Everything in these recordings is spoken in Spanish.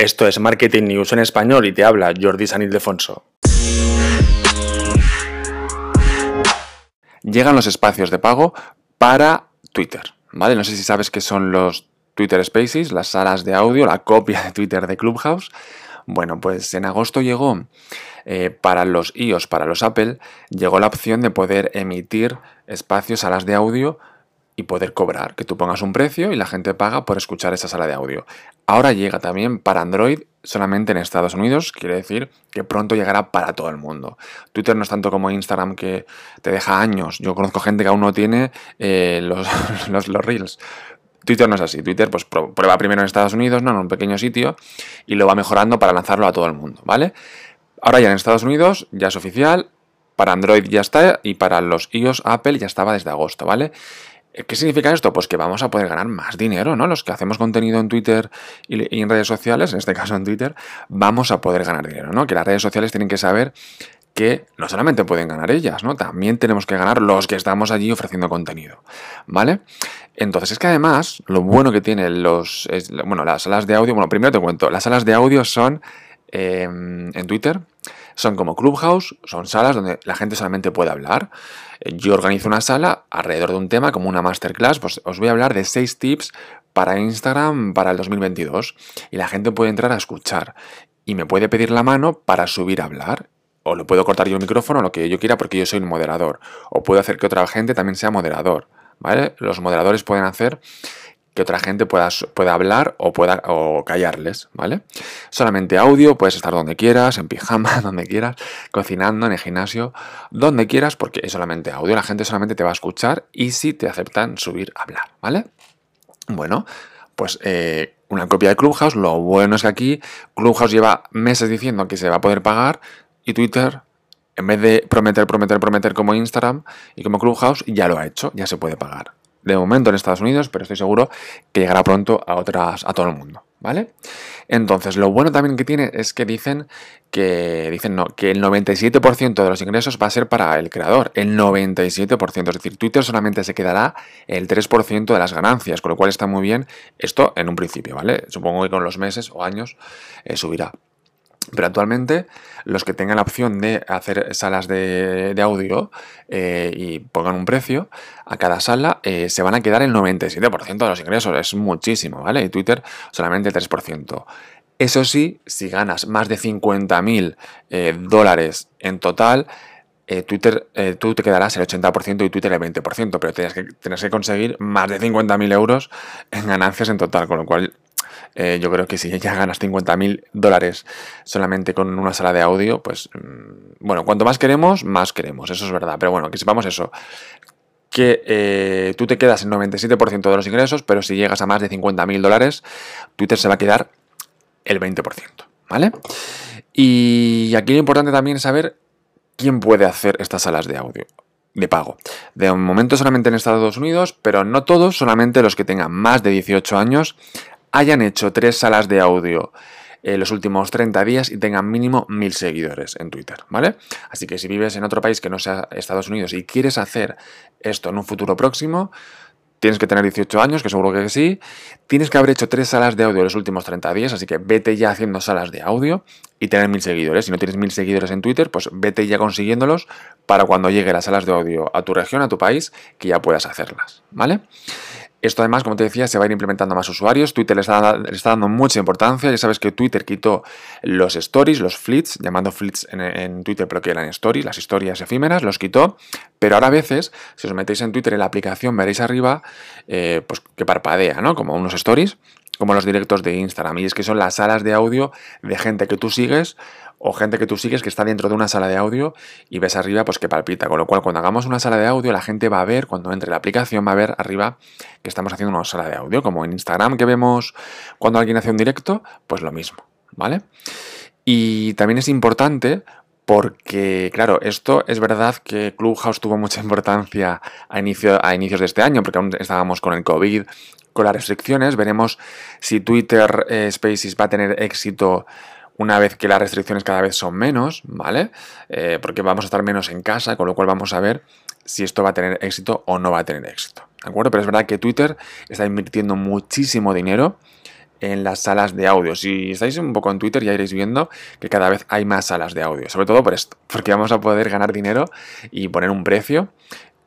Esto es Marketing News en español y te habla Jordi San Ildefonso. Llegan los espacios de pago para Twitter, ¿vale? No sé si sabes qué son los Twitter Spaces, las salas de audio, la copia de Twitter de Clubhouse. Bueno, pues en agosto llegó eh, para los iOS, para los Apple, llegó la opción de poder emitir espacios, salas de audio y poder cobrar, que tú pongas un precio y la gente paga por escuchar esa sala de audio. Ahora llega también para Android solamente en Estados Unidos, quiere decir que pronto llegará para todo el mundo. Twitter no es tanto como Instagram que te deja años. Yo conozco gente que aún no tiene eh, los, los, Reels. Twitter no es así. Twitter pues prueba primero en Estados Unidos, ¿no? En un pequeño sitio y lo va mejorando para lanzarlo a todo el mundo, ¿vale? Ahora ya en Estados Unidos ya es oficial, para Android ya está y para los iOS Apple ya estaba desde agosto, ¿vale? ¿Qué significa esto? Pues que vamos a poder ganar más dinero, ¿no? Los que hacemos contenido en Twitter y en redes sociales, en este caso en Twitter, vamos a poder ganar dinero, ¿no? Que las redes sociales tienen que saber que no solamente pueden ganar ellas, ¿no? También tenemos que ganar los que estamos allí ofreciendo contenido, ¿vale? Entonces es que además, lo bueno que tienen los, bueno, las salas de audio, bueno, primero te cuento, las salas de audio son em, en Twitter, son como Clubhouse, son salas donde la gente solamente puede hablar. Yo organizo una sala alrededor de un tema, como una masterclass, pues os voy a hablar de seis tips para Instagram para el 2022 y la gente puede entrar a escuchar y me puede pedir la mano para subir a hablar. O le puedo cortar yo el micrófono, lo que yo quiera, porque yo soy un moderador. O puedo hacer que otra gente también sea moderador. ¿Vale? Los moderadores pueden hacer que otra gente pueda, pueda hablar o, pueda, o callarles, ¿vale? Solamente audio, puedes estar donde quieras, en pijama, donde quieras, cocinando, en el gimnasio, donde quieras, porque es solamente audio, la gente solamente te va a escuchar y si te aceptan subir a hablar, ¿vale? Bueno, pues eh, una copia de Clubhouse, lo bueno es que aquí Clubhouse lleva meses diciendo que se va a poder pagar y Twitter en vez de prometer, prometer, prometer como Instagram y como Clubhouse, ya lo ha hecho, ya se puede pagar de momento en Estados Unidos, pero estoy seguro que llegará pronto a otras, a todo el mundo, ¿vale? Entonces, lo bueno también que tiene es que dicen que dicen no, que el 97% de los ingresos va a ser para el creador, el 97%, es decir, Twitter solamente se quedará el 3% de las ganancias, con lo cual está muy bien esto en un principio, ¿vale? Supongo que con los meses o años eh, subirá. Pero actualmente los que tengan la opción de hacer salas de, audio eh, y pongan un precio a cada sala, eh, se van a quedar el 97% de los ingresos. Es muchísimo, ¿vale? Y Twitter solamente el 3%. Eso sí, si ganas más de 50.000 eh, dólares en total, Twitter, tú te quedarás el 80% y Twitter el 20%, pero tienes que, tienes que conseguir más de 50.000 euros en ganancias en total, con lo cual eh, yo creo que si ya ganas 50.000 dólares solamente con una sala de audio, pues mm, bueno, cuanto más queremos, más queremos, eso es verdad. Pero bueno, que sepamos eso, que eh, tú te quedas en 97% de los ingresos, pero si llegas a más de 50.000 dólares, Twitter se va a quedar el 20%, ¿vale? Y aquí lo importante también es saber quién puede hacer estas salas de audio de pago. De momento solamente en Estados Unidos, pero no todos, solamente los que tengan más de 18 años hayan hecho tres salas de audio en los últimos 30 días y tengan mínimo mil seguidores en Twitter, ¿vale? Así que si vives en otro país que no sea Estados Unidos y quieres hacer esto en un futuro próximo, tienes que tener 18 años, que seguro que sí. Tienes que haber hecho tres salas de audio en los últimos 30 días, así que vete ya haciendo salas de audio y tener mil seguidores. Si no tienes mil seguidores en Twitter, pues vete ya consiguiéndolos para cuando llegue las salas de audio a tu región, a tu país, que ya puedas hacerlas, ¿vale? Esto además, como te decía, se va a ir implementando más usuarios. Twitter le está, dando mucha importancia. Ya sabes que Twitter quitó los stories, los flits, llamando flits en, Twitter, pero que eran stories, las historias efímeras, los quitó. Pero ahora a veces, si os metéis en Twitter en la aplicación, veréis arriba eh, pues que parpadea, ¿no? Como unos stories, como los directos de Instagram. Y es que son las salas de audio de gente que tú sigues o gente que tú sigues que está dentro de una sala de audio y ves arriba pues que palpita. Con lo cual cuando hagamos una sala de audio la gente va a ver, cuando entre la aplicación va a ver arriba que estamos haciendo una sala de audio, como en Instagram que vemos cuando alguien hace un directo, pues lo mismo, ¿vale? Y también es importante porque, claro, esto es verdad que Clubhouse tuvo mucha importancia a, inicio, a inicios de este año, porque aún estábamos con el COVID, con las restricciones. Veremos si Twitter eh, Spaces va a tener éxito una vez que las restricciones cada vez son menos, ¿vale? Eh, porque vamos a estar menos en casa, con lo cual vamos a ver si esto va a tener éxito o no va a tener éxito. ¿De acuerdo? Pero es verdad que Twitter está invirtiendo muchísimo dinero en las salas de audio. Si estáis un poco en Twitter ya iréis viendo que cada vez hay más salas de audio, sobre todo por esto, porque vamos a poder ganar dinero y poner un precio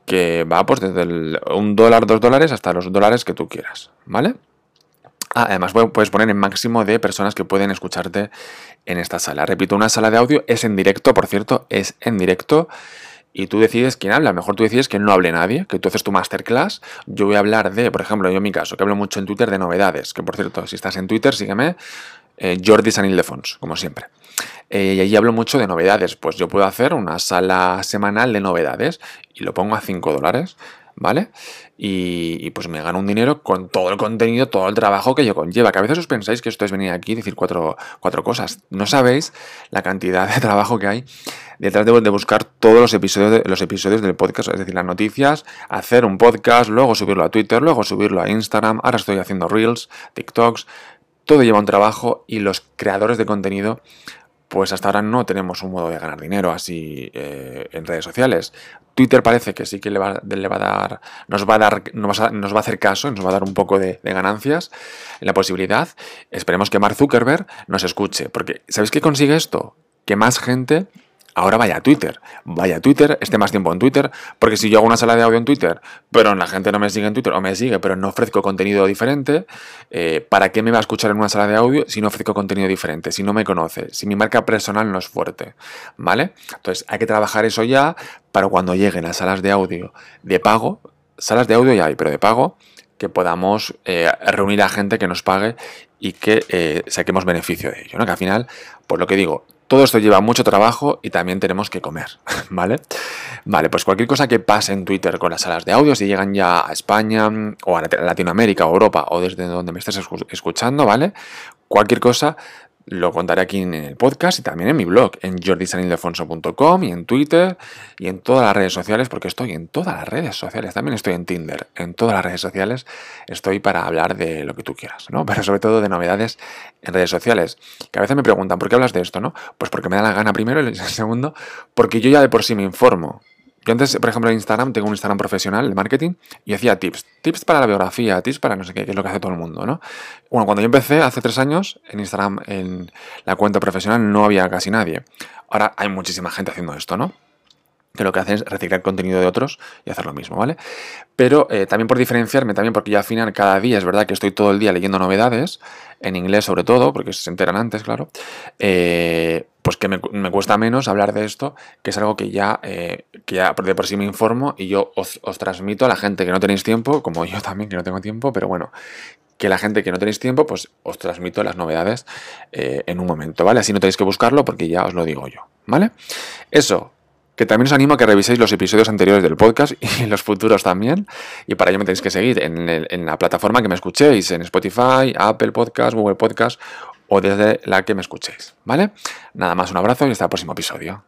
que va pues desde el, un dólar, dos dólares hasta los dólares que tú quieras, ¿vale? Ah, además puedes poner en máximo de personas que pueden escucharte en esta sala. Repito, una sala de audio es en directo, por cierto, es en directo y tú decides quién habla. Mejor tú decides que no hable nadie, que tú haces tu masterclass. Yo voy a hablar de, por ejemplo, yo en mi caso, que hablo mucho en Twitter de novedades, que por cierto, si estás en Twitter, sígueme, eh, Jordi San como siempre. Eh, y allí hablo mucho de novedades. Pues yo puedo hacer una sala semanal de novedades y lo pongo a 5 dólares. ¿Vale? Y, pues me gano un dinero con todo el contenido, todo el trabajo que yo conlleva. Que a veces os pensáis que esto es venir aquí y decir cuatro, cuatro cosas. No sabéis la cantidad de trabajo que hay detrás de, de buscar todos los episodios, los episodios del podcast, es decir, las noticias, hacer un podcast, luego subirlo a Twitter, luego subirlo a Instagram, ahora estoy haciendo Reels, TikToks, todo lleva un trabajo y los creadores de contenido pues hasta ahora no tenemos un modo de ganar dinero así eh, en redes sociales. Twitter parece que sí que le va, le va a dar, nos va a dar, nos va a, hacer caso, nos va a dar un poco de, de, ganancias la posibilidad. Esperemos que Mark Zuckerberg nos escuche, porque ¿sabéis qué consigue esto? Que más gente ahora vaya a Twitter, vaya a Twitter, esté más tiempo en Twitter, porque si yo hago una sala de audio en Twitter, pero la gente no me sigue en Twitter, o me sigue, pero no ofrezco contenido diferente, eh, ¿para qué me va a escuchar en una sala de audio si no ofrezco contenido diferente, si no me conoce, si mi marca personal no es fuerte? ¿Vale? Entonces hay que trabajar eso ya para cuando lleguen las salas de audio de pago, salas de audio ya hay, pero de pago, que podamos eh, reunir a gente que nos pague y que eh, saquemos beneficio de ello, ¿no? Que al final, por lo que digo, todo esto lleva mucho trabajo y también tenemos que comer, ¿vale? Vale, pues cualquier cosa que pase en Twitter con las salas de audio, si llegan ya a España o a Latinoamérica o Europa o desde donde me estés escuchando, ¿vale? Cualquier cosa, lo contaré aquí en el podcast y también en mi blog, en jordisanildefonso.com y en Twitter y en todas las redes sociales, porque estoy en todas las redes sociales, también estoy en Tinder, en todas las redes sociales estoy para hablar de lo que tú quieras, ¿no? Pero sobre todo de novedades en redes sociales, que a veces me preguntan, ¿por qué hablas de esto, no? Pues porque me da la gana primero y segundo, porque yo ya de por sí me informo, yo antes, por ejemplo, en Instagram, tengo un Instagram profesional de marketing y hacía tips. Tips para la biografía, tips para no sé qué, que es lo que hace todo el mundo, ¿no? Bueno, cuando yo empecé hace tres años, en Instagram, en la cuenta profesional, no había casi nadie. Ahora hay muchísima gente haciendo esto, ¿no? que lo que hacen es reciclar contenido de otros y hacer lo mismo, ¿vale? Pero eh, también por diferenciarme, también porque ya al final cada día es verdad que estoy todo el día leyendo novedades, en inglés sobre todo, porque se enteran antes, claro, eh, pues que me, cuesta menos hablar de esto, que es algo que ya, eh, que ya de por sí me informo y yo os, transmito a la gente que no tenéis tiempo, como yo también que no tengo tiempo, pero bueno, que la gente que no tenéis tiempo, pues os transmito las novedades en un momento, ¿vale? Así no tenéis que buscarlo porque ya os lo digo yo, ¿vale? Eso, que también os animo a que reviséis los episodios anteriores del podcast y los futuros también. Y para ello me tenéis que seguir en, la plataforma que me escuchéis, en Spotify, Apple Podcast, Google Podcast o desde la que me escuchéis. ¿Vale? Nada más, un abrazo y hasta el próximo episodio.